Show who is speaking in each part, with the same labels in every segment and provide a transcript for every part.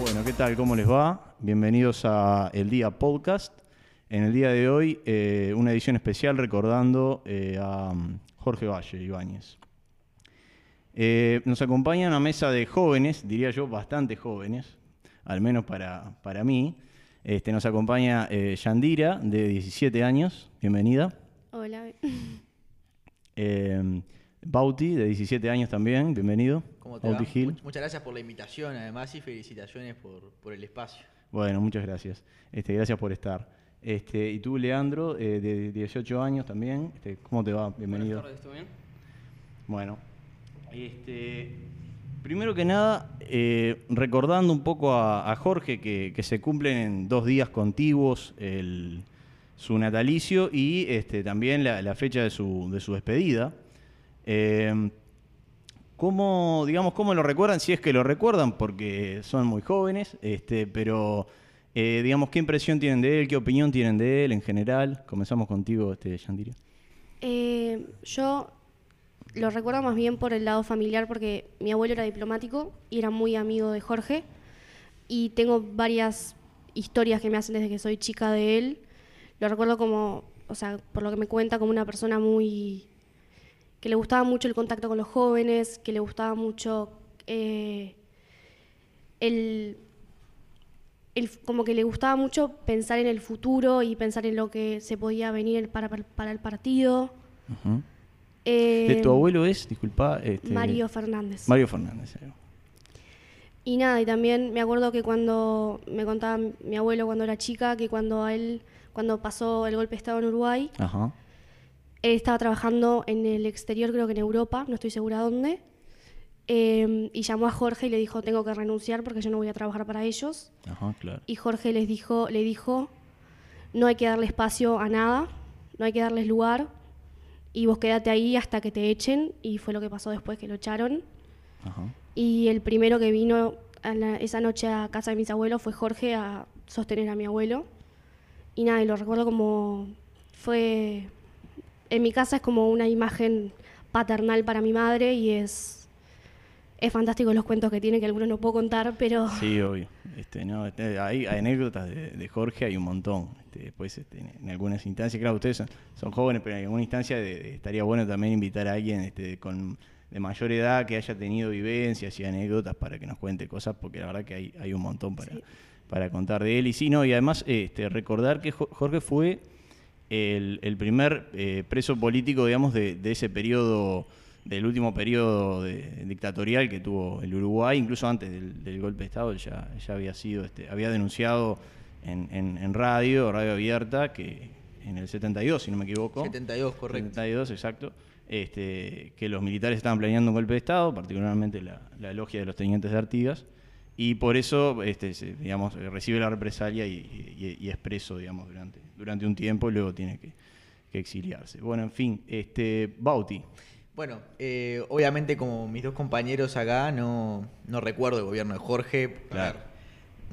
Speaker 1: Bueno, ¿qué tal? ¿Cómo les va? Bienvenidos a El Día Podcast. En el día de hoy, eh, una edición especial recordando eh, a mm, Jorge Valle Ibáñez. Eh, nos acompaña una mesa de jóvenes, diría yo, bastante jóvenes, al menos para, para mí. Este, nos acompaña Yandira, de 17 años. Bienvenida.
Speaker 2: Hola.
Speaker 1: Bauti, de 17 años también. Bienvenido.
Speaker 3: ¿Cómo te
Speaker 1: Bauti
Speaker 3: va?
Speaker 1: Gil.
Speaker 3: Much- Muchas gracias por la invitación, además, y felicitaciones por, por el espacio.
Speaker 1: Bueno, muchas gracias. Este, gracias por estar. Este, y tú, Leandro, eh, de 18 años también. Este, ¿Cómo te va? Bienvenido.
Speaker 4: Buenas tardes, ¿todo bien?
Speaker 1: Bueno, este, primero que nada, eh, recordando un poco a, a Jorge que, que se cumplen en dos días contiguos el- su natalicio y este, también la, la fecha de su, de su despedida. Eh, ¿Cómo, digamos, cómo lo recuerdan? Si es que lo recuerdan, porque son muy jóvenes, este, pero eh, digamos, ¿qué impresión tienen de él? ¿Qué opinión tienen de él en general? Comenzamos contigo, este, Yandiria.
Speaker 2: Eh, yo lo recuerdo más bien por el lado familiar porque mi abuelo era diplomático y era muy amigo de Jorge y tengo varias historias que me hacen desde que soy chica de él. Lo recuerdo como, o sea, por lo que me cuenta, como una persona muy... que le gustaba mucho el contacto con los jóvenes, que le gustaba mucho eh, el, el- como que le gustaba mucho pensar en el futuro y pensar en lo que se podía venir para, para el partido. Eh,
Speaker 1: ¿De tu abuelo es? Disculpa. este,
Speaker 2: Mario Fernández.
Speaker 1: Mario Fernández.
Speaker 2: Y nada, y también me acuerdo que cuando me contaba mi abuelo cuando era chica, que cuando a él, cuando pasó el golpe de Estado en Uruguay,
Speaker 1: Ajá.
Speaker 2: Él estaba trabajando en el exterior, creo que en Europa, no estoy segura dónde, eh, y llamó a Jorge y le dijo, tengo que renunciar porque yo no voy a trabajar para ellos.
Speaker 1: Ajá, claro.
Speaker 2: Y Jorge les dijo, le dijo, no hay que darle espacio a nada, no hay que darles lugar, y vos quédate ahí hasta que te echen, y fue lo que pasó después que lo echaron.
Speaker 1: Ajá.
Speaker 2: Y el primero que vino a la- esa noche a casa de mis abuelos fue Jorge a sostener a mi abuelo. Y nada, y lo recuerdo como fue... En mi casa es como una imagen paternal para mi madre y es, es fantástico los cuentos que tiene, que algunos no puedo contar, pero
Speaker 1: Sí, obvio. Este, no, este, hay, hay anécdotas de, de Jorge, hay un montón. Este, después, este, en, algunas instancias, claro, ustedes son, son jóvenes, pero en alguna instancia de- de- estaría bueno también invitar a alguien este, con de mayor edad que haya tenido vivencias y anécdotas para que nos cuente cosas, porque la verdad que hay, hay un montón para,
Speaker 2: Sí.
Speaker 1: para contar de él. Y sí, no, y además este, recordar que Jo- Jorge fue el, el primer eh, preso político, digamos, de, de ese periodo, del último periodo de- dictatorial que tuvo el Uruguay, incluso antes del, del golpe de Estado, ya, ya había sido, este, había denunciado en, en- en radio, radio abierta, que en el 72, si no me equivoco.
Speaker 3: 72, correcto.
Speaker 1: 72, exacto. Este, que los militares estaban planeando un golpe de Estado, particularmente la, la logia de los tenientes de Artigas, y por eso, este, digamos, recibe la represalia y, y- y es preso, digamos, durante, durante un tiempo y luego tiene que, que exiliarse. Bueno, en fin, este, Bauti.
Speaker 3: Bueno, eh, obviamente como mis dos compañeros acá, no, no recuerdo el gobierno de Jorge. A
Speaker 1: Claro.
Speaker 3: ver,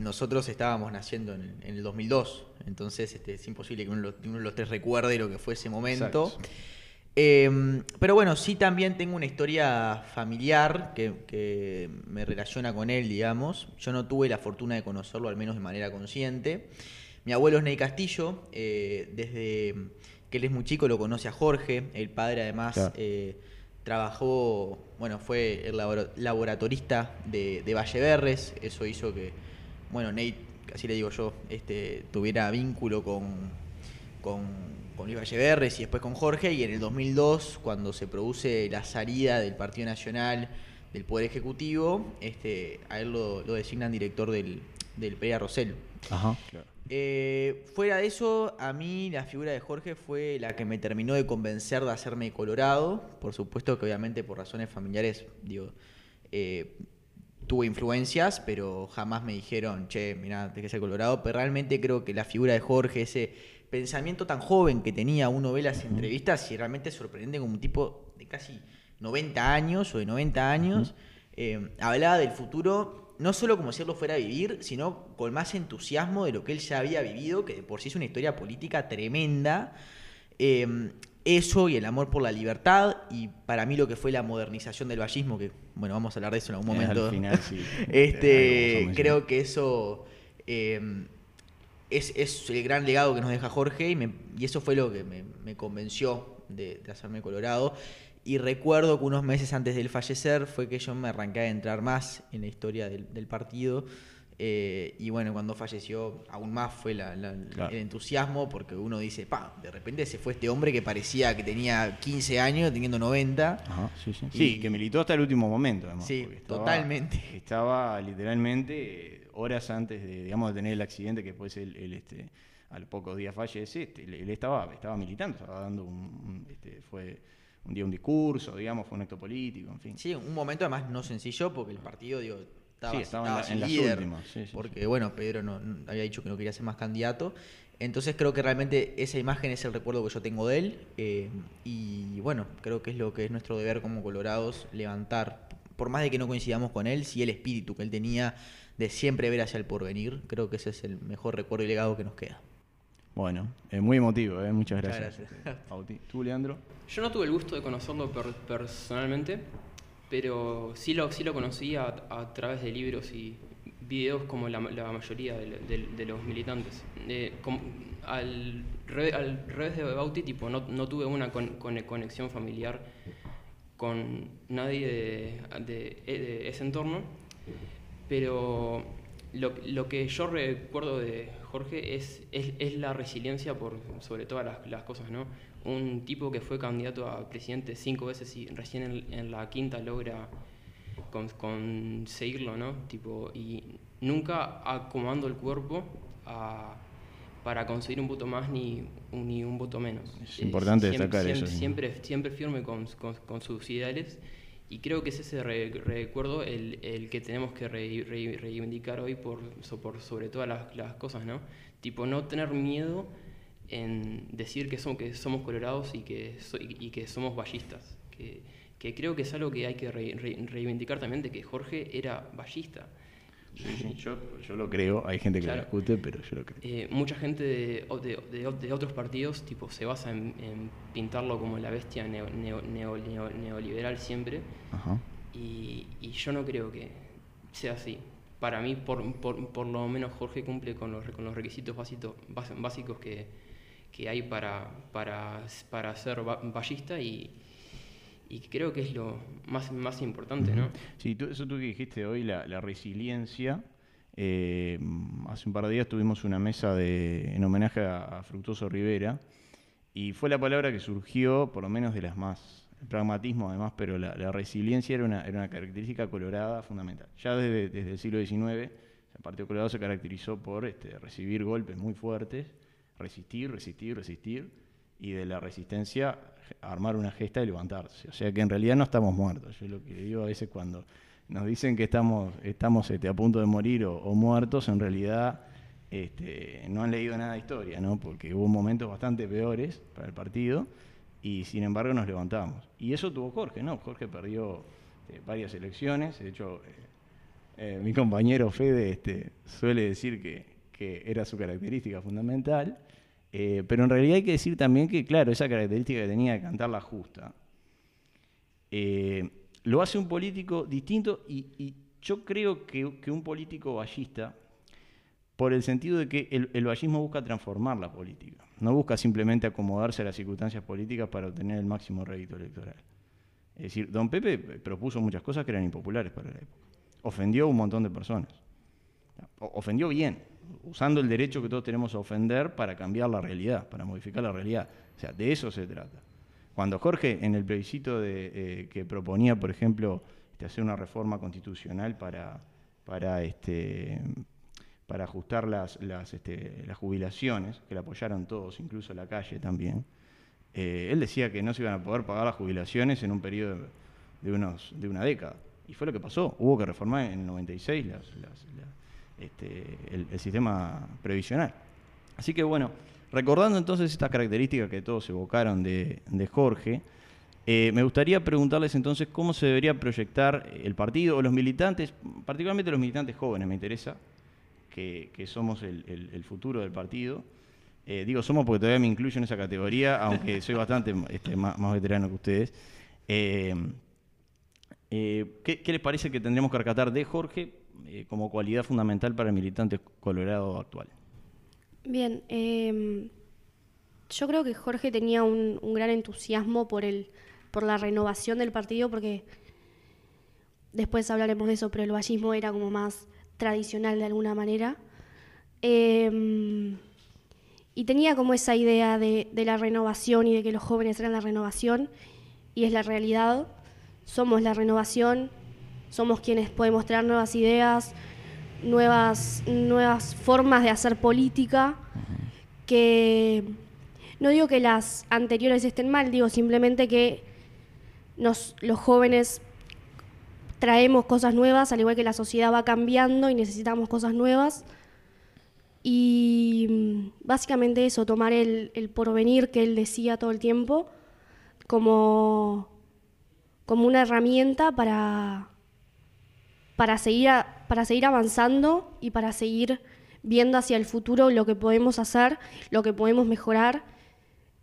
Speaker 3: nosotros estábamos naciendo en, en el 2002, entonces este, es imposible que uno, de los- uno de los tres recuerde lo que fue ese momento.
Speaker 1: Exacto.
Speaker 3: Eh, pero bueno, sí también tengo una historia familiar que, que me relaciona con él, digamos. Yo no tuve la fortuna de conocerlo, al menos de manera consciente. Mi abuelo es Ney Castillo, eh, desde que él es muy chico lo conoce a Jorge, el padre además
Speaker 1: Claro.
Speaker 3: eh, trabajó, bueno, fue el labora- laboratorista de, de Valleverres, eso hizo que, bueno, Ney, así le digo yo, este, tuviera vínculo con, con, con Luis Valleverres y después con Jorge, y en el 2002, cuando se produce la salida del Partido Nacional del Poder Ejecutivo, este, a él lo, lo designan director del, del Rosell.
Speaker 1: Ajá. Claro.
Speaker 3: Eh, fuera de eso, a mí la figura de Jorge fue la que me terminó de convencer de hacerme colorado. Por supuesto que obviamente por razones familiares, digo, eh, tuve influencias, pero jamás me dijeron, che, mirá, tenés que ser colorado. Pero realmente creo que la figura de Jorge, ese pensamiento tan joven que tenía, uno ve las entrevistas y realmente sorprende como un tipo de casi 90 años o de 90 años, eh, hablaba del futuro no solo como si él lo fuera a vivir, sino con más entusiasmo de lo que él ya había vivido, que de por sí es una historia política tremenda. Eh, eso y el amor por la libertad y para mí lo que fue la modernización del vallismo, que bueno, vamos a hablar de eso en algún
Speaker 1: Eh,
Speaker 3: momento.
Speaker 1: al final, sí.
Speaker 3: este, creo que eso eh, es, es el gran legado que nos deja Jorge y, me- y eso fue lo que me, convenció de, hacerme colorado. Y recuerdo que unos meses antes del fallecer fue que yo me arranqué a entrar más en la historia del partido. Eh, y bueno, cuando falleció, aún más fue la- la-
Speaker 1: Claro.
Speaker 3: el entusiasmo, porque uno dice, pa, de repente se fue este hombre que parecía que tenía 15 años, teniendo 90.
Speaker 1: Ajá, sí, sí.
Speaker 3: Y-
Speaker 1: Sí, que militó hasta el último momento, además.
Speaker 3: Sí,
Speaker 1: estaba-
Speaker 3: totalmente.
Speaker 1: Estaba literalmente eh, horas antes de, digamos, de tener el accidente, que después él, él, este, a los pocos días fallece, este, él, él estaba, estaba militando, estaba dando un, un, este, fue un día un discurso, digamos, fue un acto político, en fin.
Speaker 3: Sí, un momento además no sencillo porque el partido, digo, estaba,
Speaker 1: Sí, estaba en
Speaker 3: estaba
Speaker 1: en las
Speaker 3: líder,
Speaker 1: últimas, sí, sí,
Speaker 3: porque bueno, Pedro no, no- había dicho que no quería ser más candidato. Entonces creo que realmente esa imagen es el recuerdo que yo tengo de él. eh, y bueno, creo que es lo que es nuestro deber como colorados, levantar, por más de que no coincidamos con él, sí el espíritu que él tenía de siempre ver hacia el porvenir, creo que ese es el mejor recuerdo y legado que nos queda.
Speaker 1: Bueno, eh, muy emotivo, eh, muchas
Speaker 3: Muchas
Speaker 1: gracias. ¿Tú, Leandro?
Speaker 4: Yo no tuve el gusto de conocerlo per- personalmente, pero sí lo, sí lo conocí a, través de libros y videos como la, la mayoría de, de- de los militantes. Eh, como- al, re- al revés de Bauti, tipo, no, no tuve una con- con- conexión familiar con nadie de, de- de ese entorno, pero lo, lo que yo recuerdo de Jorge es, es, es la resiliencia por sobre todas las, las cosas, ¿no? Un tipo que fue candidato a presidente cinco veces y recién en, en la quinta logra con- conseguirlo, ¿no? Tipo, y nunca acomodando el cuerpo a- para conseguir un voto más ni, un- ni un voto menos.
Speaker 1: Es importante destacar
Speaker 4: siempre,
Speaker 1: eso.
Speaker 4: Siempre, siempre firme con, con- con sus ideales y creo que es ese re- recuerdo el, el que tenemos que re- re- reivindicar hoy por, por sobre todas las, las cosas, ¿no? Tipo, no tener miedo en decir que somos, que somos colorados y que, so- y, y que somos ballistas. Que, que creo que es algo que hay que re- re- reivindicar también, de que Jorge era ballista.
Speaker 1: Sí, sí, yo, yo lo creo, hay gente que
Speaker 4: Claro.
Speaker 1: lo discute, pero yo lo creo.
Speaker 4: Eh, mucha gente de, de- de- de otros partidos tipo se basa en, en pintarlo como la bestia neo- neo- neo- neo- neoliberal siempre
Speaker 1: Ajá.
Speaker 4: y, y yo no creo que sea así. Para mí, por, por- por lo menos Jorge cumple con los, con los requisitos básicos, básicos que, que hay para, para, para ser ba- ballista y, y creo que es lo más, más importante, ¿no?
Speaker 1: Sí, tú- eso tú que dijiste hoy, la, resiliencia. eh, hace un par de días tuvimos una mesa de, en homenaje a, a Fructuoso Rivera y fue la palabra que surgió, por lo menos de las más, el pragmatismo además, pero la, la resiliencia era una, era una característica colorada fundamental. Ya desde, desde el siglo XIX, el Partido Colorado se caracterizó por este, recibir golpes muy fuertes, resistir, resistir, resistir, y de la resistencia armar una gesta y levantarse. O sea que en realidad no estamos muertos. Yo lo que digo a veces cuando nos dicen que estamos, estamos este, a punto de morir o, muertos, en realidad este, no han leído nada de historia, ¿no? porque hubo momentos bastante peores para el partido y sin embargo nos levantamos. Y eso tuvo Jorge, ¿no? Jorge perdió eh, varias elecciones, de hecho eh, eh, mi compañero Fede este, suele decir que, que era su característica fundamental, eh, pero en realidad hay que decir también que, claro, esa característica que tenía de cantar la justa, eh, lo hace un político distinto y, yo creo que, un político ballista, por el sentido de que el, el vallismo busca transformar la política, no busca simplemente acomodarse a las circunstancias políticas para obtener el máximo rédito electoral. Es decir, don Pepe propuso muchas cosas que eran impopulares para la época. Ofendió a un montón de personas. Ofendió bien, usando el derecho que todos tenemos a ofender para cambiar la realidad, para modificar la realidad. O sea, de eso se trata. Cuando Jorge, en el plebiscito eh, que proponía, por ejemplo, este, hacer una reforma constitucional para, para, este, ajustar las, las, este, las jubilaciones, que la apoyaron todos, incluso la calle también, eh, él decía que no se iban a poder pagar las jubilaciones en un periodo de, unos, de una década. Y fue lo que pasó. Hubo que reformar en el 96 las, las- la- este, el, sistema previsional. Así que bueno, recordando entonces estas características que todos evocaron de, Jorge, eh, me gustaría preguntarles entonces cómo se debería proyectar el partido o los militantes, particularmente los militantes jóvenes, me interesa, que, somos el, futuro del partido. Eh, digo somos porque todavía me incluyo en esa categoría, aunque soy bastante este, más, veterano que ustedes. Eh, ¿qué, les parece que tendríamos que rescatar de Jorge como cualidad fundamental para el militante colorado actual?
Speaker 2: Bien, em, yo creo que Jorge tenía un, un, gran entusiasmo por, el, por la renovación del partido, porque después hablaremos de eso, pero el vallismo era como más tradicional de alguna manera. Em, y tenía como esa idea de, la renovación y de que los jóvenes eran la renovación, y es la realidad. Somos la renovación, somos quienes podemos traer nuevas ideas, nuevas, nuevas formas de hacer política, que no digo que las anteriores estén mal, digo simplemente que nos, los jóvenes traemos cosas nuevas, al igual que la sociedad va cambiando y necesitamos cosas nuevas. Y mm, básicamente eso, tomar el, porvenir que él decía todo el tiempo como, como una herramienta para, para, seguir para seguir avanzando y para seguir viendo hacia el futuro lo que podemos hacer, lo que podemos mejorar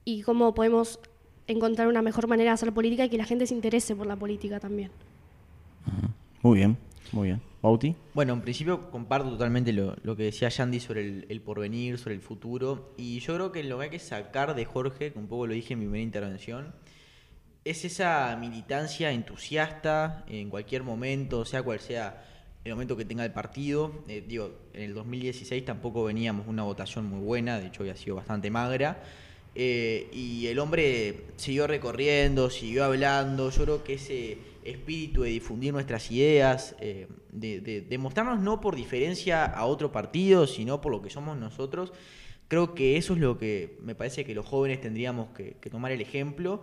Speaker 2: y cómo podemos encontrar una mejor manera de hacer política y que la gente se interese por la política también.
Speaker 1: Muy bien, muy bien. Bauti.
Speaker 3: Bueno, en principio comparto totalmente lo, que decía Yandy sobre el, porvenir, sobre el futuro. Y yo creo que lo que hay que sacar de Jorge, que un poco lo dije en mi primera intervención, es esa militancia entusiasta en cualquier momento, sea cual sea el momento que tenga el partido. Eh, digo, en el 2016 tampoco veníamos una votación muy buena, de hecho había sido bastante magra. Eh, y el hombre siguió recorriendo, siguió hablando. Yo creo que ese espíritu de difundir nuestras ideas, eh, de, mostrarnos no por diferencia a otro partido, sino por lo que somos nosotros, creo que eso es lo que me parece que los jóvenes tendríamos que, tomar el ejemplo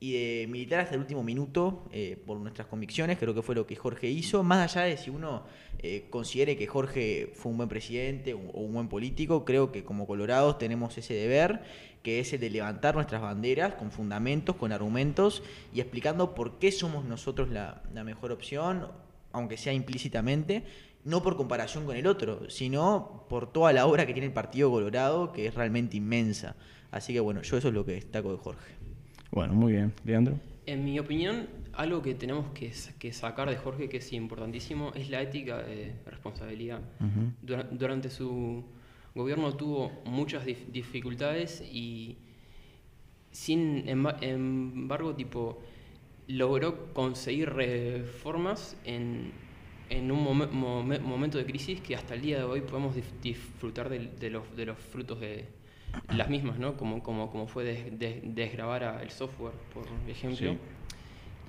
Speaker 3: y de militar hasta el último minuto eh, por nuestras convicciones, creo que fue lo que Jorge hizo, más allá de si uno eh, considere que Jorge fue un buen presidente o un buen político, creo que como colorados tenemos ese deber que es el de levantar nuestras banderas con fundamentos, con argumentos y explicando por qué somos nosotros la, mejor opción, aunque sea implícitamente, no por comparación con el otro, sino por toda la obra que tiene el Partido Colorado, que es realmente inmensa. Así que bueno, yo eso es lo que destaco de Jorge.
Speaker 1: Bueno, muy bien. Leandro.
Speaker 4: En mi opinión, algo que tenemos que, sacar de Jorge, que es importantísimo, es la ética de responsabilidad. durante su gobierno tuvo muchas dificultades y sin embargo tipo logró conseguir reformas en, un momento de crisis que hasta el día de hoy podemos disfrutar de, los, de los frutos de las mismas, ¿no? Como, como, como fue desgravar el software, por ejemplo.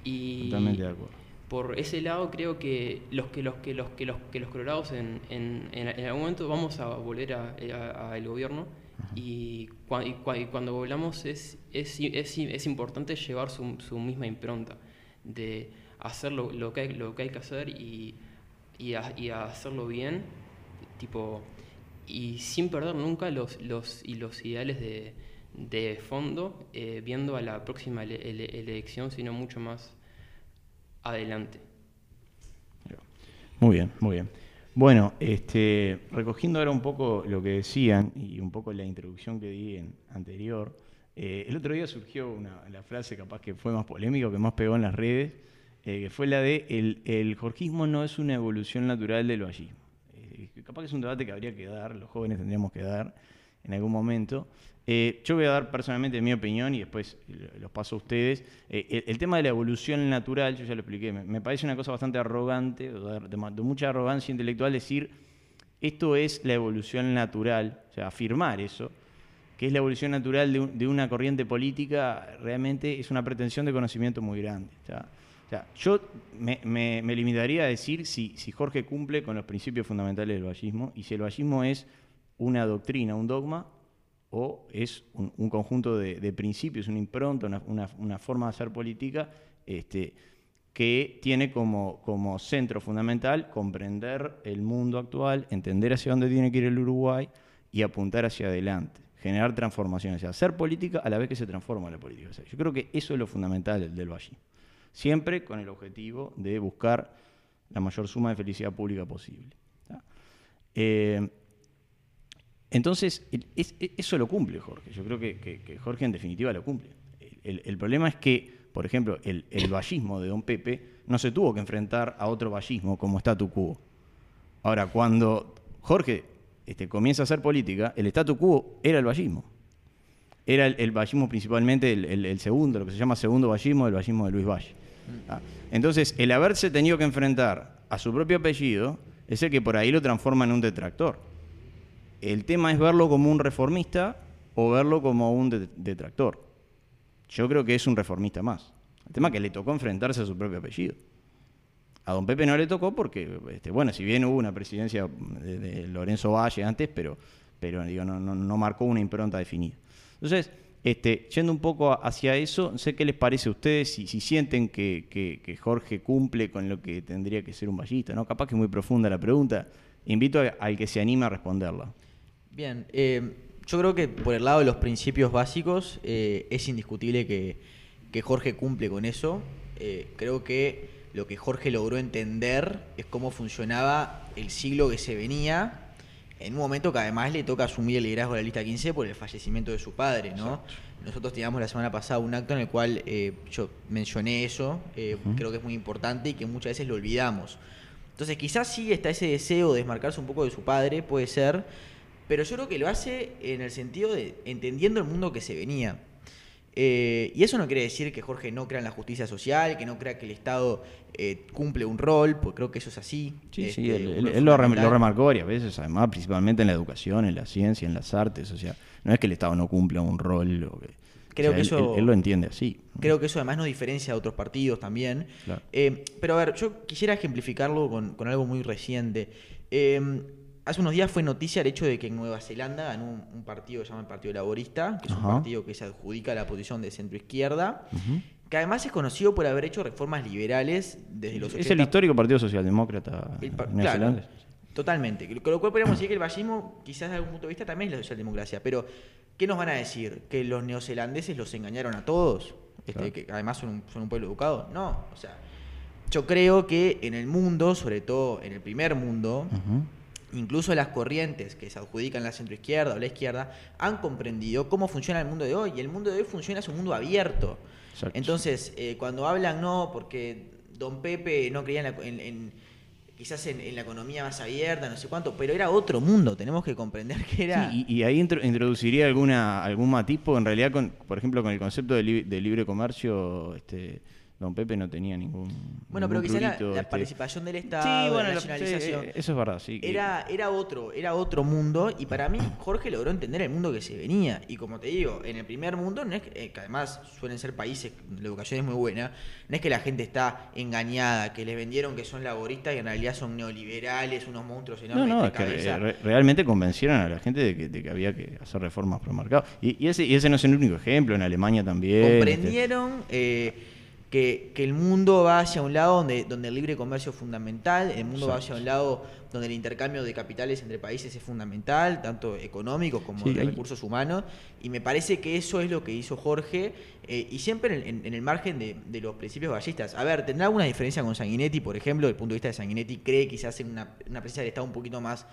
Speaker 1: Y Totalmente de acuerdo
Speaker 4: por ese lado creo que los que los que los que los que los colorados en, en, en algún momento vamos a volver al gobierno y, cuando volvamos es, es, es, es importante llevar su, su, misma impronta de hacer lo, lo, que, hay, lo que hay que hacer y, y, y hacerlo bien tipo y sin perder nunca los, los, y los ideales de, de fondo eh, viendo a la próxima elección sino mucho más adelante.
Speaker 1: Muy bien, muy bien. Bueno, este, recogiendo ahora un poco lo que decían y un poco la introducción que di en anterior, eh, el otro día surgió una, la frase capaz que fue más polémica, que más pegó en las redes, eh, que fue la de el, el, jorquismo no es una evolución natural del vallismo. Capaz que es un debate que habría que dar, los jóvenes tendríamos que dar en algún momento. Eh, yo voy a dar personalmente mi opinión y después los paso a ustedes. Eh, el, tema de la evolución natural, yo ya lo expliqué, me, parece una cosa bastante arrogante, de, mucha arrogancia intelectual decir esto es la evolución natural, o sea, afirmar eso, que es la evolución natural de, una corriente política, realmente es una pretensión de conocimiento muy grande. O sea, yo me, limitaría a decir si, si Jorge cumple con los principios fundamentales del vallismo y si el vallismo es una doctrina, un dogma, o es un, conjunto de, principios, una impronta, una, forma de hacer política este, que tiene como, como, centro fundamental comprender el mundo actual, entender hacia dónde tiene que ir el Uruguay y apuntar hacia adelante, generar transformaciones, hacer política a la vez que se transforma la política. yo creo que eso es lo fundamental del, del Valle, siempre con el objetivo de buscar la mayor suma de felicidad pública posible. Eh, Entonces, e- eso lo cumple Jorge. Yo creo que, Jorge en definitiva lo cumple. El, problema es que, por ejemplo, el, vallismo de Don Pepe no se tuvo que enfrentar a otro vallismo como statu quo. Ahora, cuando Jorge este, comienza a hacer política, el statu quo era el vallismo. Era el, vallismo principalmente el- el segundo, lo que se llama segundo vallismo, el vallismo de Luis Valle. Ah, Entonces, el haberse tenido que enfrentar a su propio apellido es el que por ahí lo transforma en un detractor. El tema es verlo como un reformista o verlo como un de- detractor. Yo creo que es un reformista más. El tema es que le tocó enfrentarse a su propio apellido. A don Pepe no le tocó porque, este, bueno, si bien hubo una presidencia de, Lorenzo Valle antes, pero, pero no, no- no marcó una impronta definida. Entonces, este, yendo un poco hacia eso, sé qué les parece a ustedes, si, si sienten que, que- Jorge cumple con lo que tendría que ser un vallista, ¿no? Capaz que es muy profunda la pregunta. Invito al que se anime a responderla.
Speaker 3: Bien, eh, yo creo que por el lado de los principios básicos eh, es indiscutible que, que Jorge cumple con eso. Eh, creo que lo que Jorge logró entender es cómo funcionaba el siglo que se venía en un momento que además le toca asumir el liderazgo de la lista 15 por el fallecimiento de su padre, ¿no? Nosotros teníamos la semana pasada un acto en el cual eh, yo mencioné eso, eh, creo que es muy importante y que muchas veces lo olvidamos. Entonces quizás sí está ese deseo de desmarcarse un poco de su padre, puede ser, pero yo creo que lo hace en el sentido de entendiendo el mundo que se venía. Eh, y eso no quiere decir que Jorge no crea en la justicia social, que no crea que el Estado eh, cumple un rol, porque creo que eso es así.
Speaker 1: Sí,
Speaker 3: Este,
Speaker 1: sí, él,
Speaker 3: un
Speaker 1: él- lo, rem- lo remarcó varias veces, además, principalmente en la educación, en la ciencia, en las artes. O sea, no es que el Estado no cumpla un rol. o que- o
Speaker 3: Creo
Speaker 1: sea,
Speaker 3: que
Speaker 1: él-
Speaker 3: eso-
Speaker 1: él, él lo entiende así.
Speaker 3: Creo que eso además nos diferencia de otros partidos también.
Speaker 1: Claro.
Speaker 3: Eh, pero a ver, yo quisiera ejemplificarlo con, con algo muy reciente. Hace unos días fue noticia el hecho de que en Nueva Zelanda ganó un, un partido que se llama el Partido Laborista, que es un partido que se adjudica la posición de centro-izquierda, que además es conocido por haber hecho reformas liberales desde los
Speaker 1: Es
Speaker 3: 80.
Speaker 1: el histórico Partido Socialdemócrata
Speaker 3: El claro, totalmente. Con lo cual podríamos decir que el vallismo, quizás desde algún punto de vista, también es la socialdemocracia. Pero, ¿qué nos van a decir? ¿Que los neozelandeses los engañaron a todos? Este,
Speaker 1: Claro.
Speaker 3: Que además son un, son un pueblo educado. No, o sea, yo creo que en el mundo, sobre todo en el primer mundo. Incluso las corrientes que se adjudican la centroizquierda o la izquierda, han comprendido cómo funciona el mundo de hoy. Y el mundo de hoy funciona, es un mundo abierto.
Speaker 1: Exacto.
Speaker 3: Entonces, eh, cuando hablan, no, porque don Pepe no creía en, la- en- en- quizás en, en la economía más abierta, no sé cuánto, pero era otro mundo, tenemos que comprender que era...
Speaker 1: Sí, y, y ahí intro- introduciría alguna algún matiz, en realidad, con, por ejemplo, con el concepto de, li- de libre comercio, este, don Pepe no tenía ningún.
Speaker 3: bueno, pero quizás la,
Speaker 1: este.
Speaker 3: participación del Estado,
Speaker 1: Sí, bueno,
Speaker 3: la nacionalización...
Speaker 1: eso es verdad, sí. que-
Speaker 3: Era, era otro, era otro mundo y para mí Jorge logró entender el mundo que se venía. Y como te digo, en el primer mundo, no es que, eh, que además suelen ser países, la educación es muy buena, no es que la gente está engañada, que les vendieron que son laboristas y en realidad son neoliberales, unos monstruos
Speaker 1: No,
Speaker 3: enormes
Speaker 1: no,
Speaker 3: de
Speaker 1: es que re- realmente convencieron a la gente de que, de que había que hacer reformas por mercado. Y, y ese, y ese no es el único ejemplo, en Alemania también. este,
Speaker 3: comprendieron eh, que, que el mundo va hacia un lado donde, donde el libre comercio es fundamental, el mundo va hacia un lado donde el intercambio de capitales entre países es fundamental, tanto económicos como
Speaker 1: Sí,
Speaker 3: de
Speaker 1: hay-
Speaker 3: recursos humanos, y me parece que eso es lo que hizo Jorge, eh, y siempre en, en- en el margen de, de los principios ballistas. A ver, ¿tendrá alguna diferencia con Sanguinetti, por ejemplo? Desde el punto de vista de Sanguinetti, ¿cree quizás en una, una presencia del Estado un poquito más,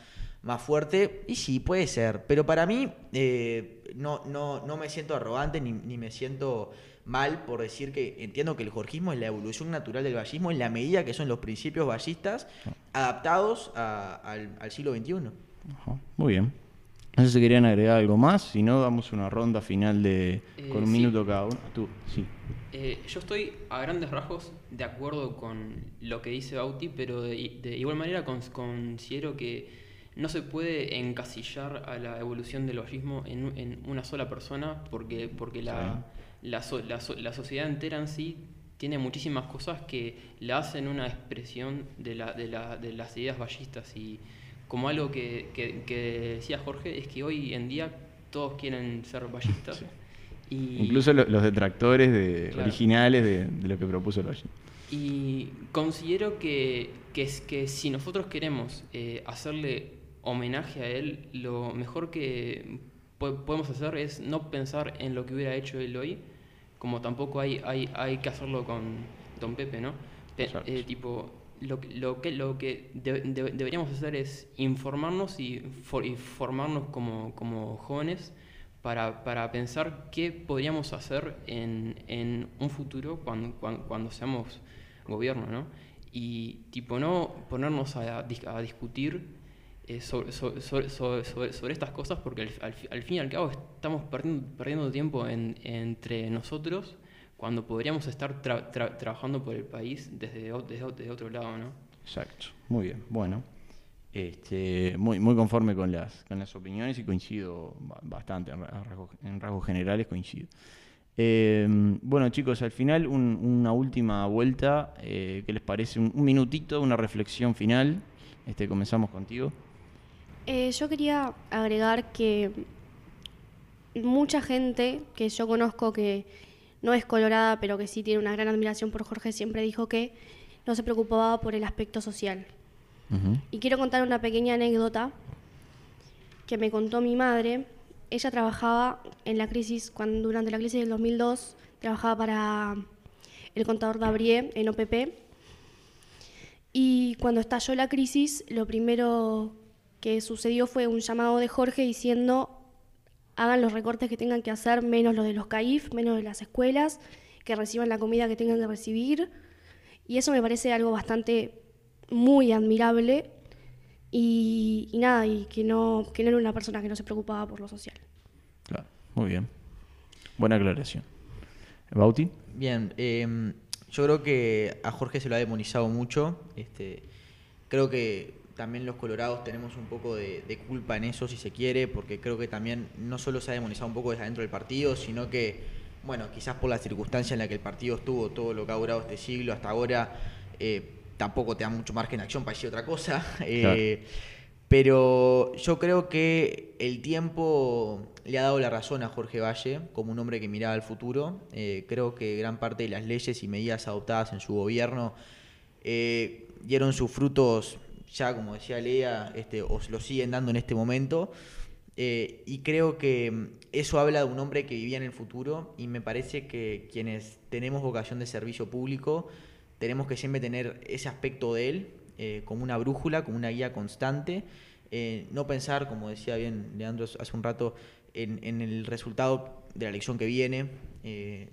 Speaker 3: más fuerte? Y sí, puede ser, pero para mí eh, no, no, no me siento arrogante ni, ni me siento mal por decir que entiendo que el jorgismo es la evolución natural del vallismo en la medida que son los principios ballistas adaptados a- al, al siglo XXI.
Speaker 1: Ajá, Muy bien. No sé si querían agregar algo más, si no, damos una ronda final de
Speaker 4: Eh,
Speaker 1: con un
Speaker 4: sí.
Speaker 1: minuto cada uno. Tú, sí.
Speaker 4: Eh, yo estoy a grandes rasgos de acuerdo con lo que dice Bauti, pero de, de igual manera cons- considero que no se puede encasillar a la evolución del vallismo en una sola persona, porque, porque la, la, so- la so- la sociedad entera en sí tiene muchísimas cosas que la hacen una expresión de, la, de, la- de las ideas ballistas. Y como algo que, que- que decía Jorge, es que hoy en día todos quieren ser ballistas. Y,
Speaker 1: Incluso lo- los detractores de,
Speaker 4: Claro.
Speaker 1: originales de, de lo que propuso el Valle.
Speaker 4: Y considero que, que, es, que si nosotros queremos eh, hacerle homenaje a él, lo mejor que po- podemos hacer es no pensar en lo que hubiera hecho él hoy, como tampoco hay, hay, hay que hacerlo con Don Pepe, ¿no?
Speaker 1: Exacto.
Speaker 4: eh, tipo, lo, que- lo que, lo que de- de- deberíamos hacer es informarnos y, for- y formarnos como, como jóvenes para, para pensar qué podríamos hacer en, en un futuro cuando, cuando, cuando seamos gobierno, ¿no? Y tipo no ponernos a, a discutir eh, sobre, sobre, sobre- sobre- estas cosas porque al, al al fin y al cabo estamos perdiendo, perdiendo tiempo en- entre nosotros cuando podríamos estar tra- tra- trabajando por el país desde, desde, desde otro lado, ¿no?
Speaker 1: Exacto, muy bien. Bueno, este, muy, muy conforme con las, con las opiniones y coincido ba- bastante, en ra- rasgos, en rasgos generales coincido. Eh, bueno chicos, al final un- una última vuelta, eh, ¿qué les parece? Un, un minutito, una reflexión final. Este, comenzamos contigo.
Speaker 2: Eh, yo quería agregar que mucha gente que yo conozco que no es colorada, pero que sí tiene una gran admiración por Jorge, siempre dijo que no se preocupaba por el aspecto social. Y quiero contar una pequeña anécdota que me contó mi madre. Ella trabajaba en la crisis, cuando, durante la crisis del 2002, trabajaba para el contador Dabrié en OPP. Y cuando estalló la crisis, lo primero que sucedió fue un llamado de Jorge diciendo hagan los recortes que tengan que hacer, menos los de los CAIF, menos de las escuelas, que reciban la comida que tengan que recibir. Y eso me parece algo bastante muy admirable y, y nada, y que no, que no era una persona que no se preocupaba por lo social.
Speaker 1: Claro, muy bien. Buena aclaración. Bauti.
Speaker 3: Bien, eh, yo creo que a Jorge se lo ha demonizado mucho. Este, creo que también los colorados tenemos un poco de, de culpa en eso, si se quiere, porque creo que también no solo se ha demonizado un poco desde adentro del partido, sino que, bueno, quizás por la circunstancia en la que el partido estuvo todo lo que ha durado este siglo hasta ahora, eh, tampoco te da mucho margen de acción para decir otra cosa. Eh, Pero yo creo que el tiempo le ha dado la razón a Jorge Valle como un hombre que miraba al futuro. Eh, creo que gran parte de las leyes y medidas adoptadas en su gobierno eh, dieron sus frutos, ya como decía Lea, este, os lo siguen dando en este momento. Eh, y creo que eso habla de un hombre que vivía en el futuro y me parece que quienes tenemos vocación de servicio público tenemos que siempre tener ese aspecto de él eh, como una brújula, como una guía constante. Eh, no pensar, como decía bien Leandro hace un rato, en, el resultado de la elección que viene,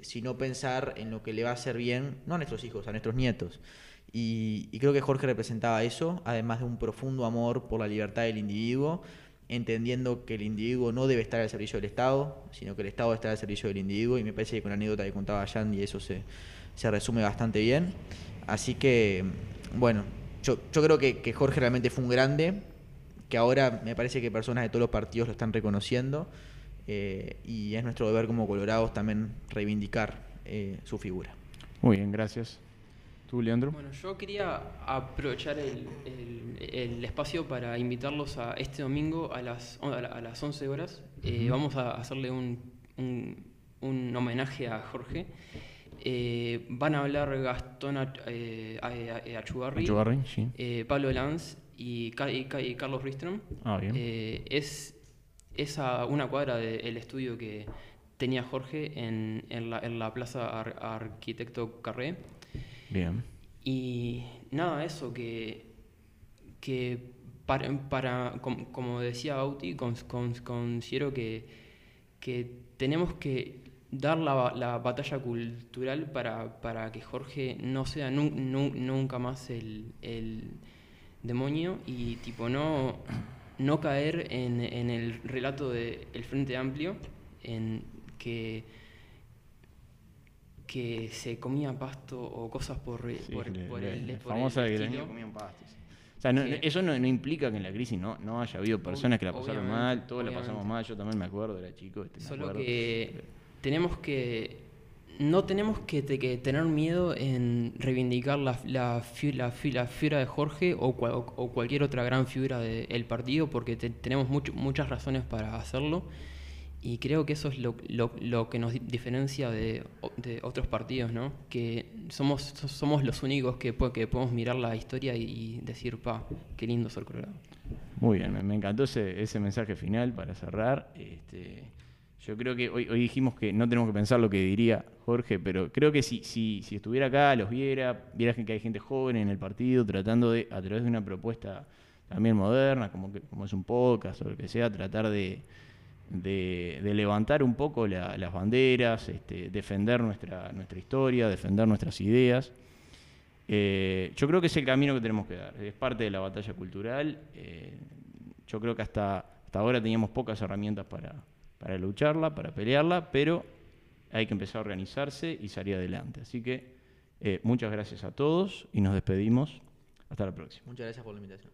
Speaker 3: sino pensar en lo que le va a hacer bien, no a nuestros hijos, a nuestros nietos. Y, creo que Jorge representaba eso, además de un profundo amor por la libertad del individuo, entendiendo que el individuo no debe estar al servicio del Estado, sino que el Estado debe estar al servicio del individuo, y me parece que con la anécdota que contaba Yandy eso se, se resume bastante bien. Así que, bueno, yo, yo creo que, que Jorge realmente fue un grande, que ahora me parece que personas de todos los partidos lo están reconociendo, eh, y es nuestro deber como colorados también reivindicar eh, su figura.
Speaker 1: Muy bien, gracias. ¿Tú, Leandro?
Speaker 4: Bueno, yo quería aprovechar el, el- el espacio para invitarlos a este domingo a las, a la- a las 11 horas. Eh, Vamos a hacerle un, un- un homenaje a Jorge. Eh, van a hablar Gastón eh, Achugarri,
Speaker 1: Achugarri, sí.
Speaker 4: eh, Pablo Lanz y, Ca- y Ca- y Carlos Ristrom.
Speaker 1: Ah, bien.
Speaker 4: Es, es a una cuadra del estudio que tenía Jorge en, en la, en la Plaza Ar- Arquitecto Carré.
Speaker 1: Bien.
Speaker 4: Y nada, eso, que, que para, para- com- como decía Bauti, cons- cons- considero que, que tenemos que dar la, la batalla cultural para, para que Jorge no sea nun- nun- nunca más el, el demonio y tipo no, no caer en, en el relato del Frente Amplio, en que que se comía pasto o cosas por,
Speaker 1: Sí,
Speaker 4: por,
Speaker 1: le-
Speaker 4: por
Speaker 1: le-
Speaker 4: el,
Speaker 1: la
Speaker 4: por
Speaker 1: famosa
Speaker 4: el
Speaker 1: que los
Speaker 4: estilo.
Speaker 1: niños comían pastos. O sea, no- eso no, no implica que en la crisis no, no haya habido personas que la pasaron
Speaker 4: obviamente,
Speaker 1: mal, todos la pasamos mal, yo también me acuerdo, era chico. Este,
Speaker 4: Solo
Speaker 1: acuerdo.
Speaker 4: que tenemos que. No tenemos que, te- que tener miedo en reivindicar la, la, la, la figura de Jorge o, cual- o cualquier otra gran figura del partido, porque te- tenemos mucho- muchas razones para hacerlo. Y creo que eso es lo, lo- lo que nos di- diferencia de, de otros partidos, ¿no? Que somos, so- somos los únicos que, que podemos mirar la historia y, decir, pa, qué lindo ser colorado.
Speaker 1: Muy bien, me encantó ese, ese mensaje final para cerrar. Este, Yo creo que hoy, hoy dijimos que no tenemos que pensar lo que diría Jorge, pero creo que si, si, si estuviera acá, los viera, viera que hay gente joven en el partido tratando de, a través de una propuesta también moderna, como, que, como es un podcast o lo que sea, tratar de, de, levantar un poco la- las banderas, este, defender nuestra, nuestra historia, defender nuestras ideas. Eh, yo creo que es el camino que tenemos que dar, es parte de la batalla cultural. eh, yo creo que hasta, hasta ahora teníamos pocas herramientas para, para lucharla, para pelearla, pero hay que empezar a organizarse y salir adelante. Así que eh, muchas gracias a todos y nos despedimos. Hasta la próxima.
Speaker 3: Muchas gracias por la invitación.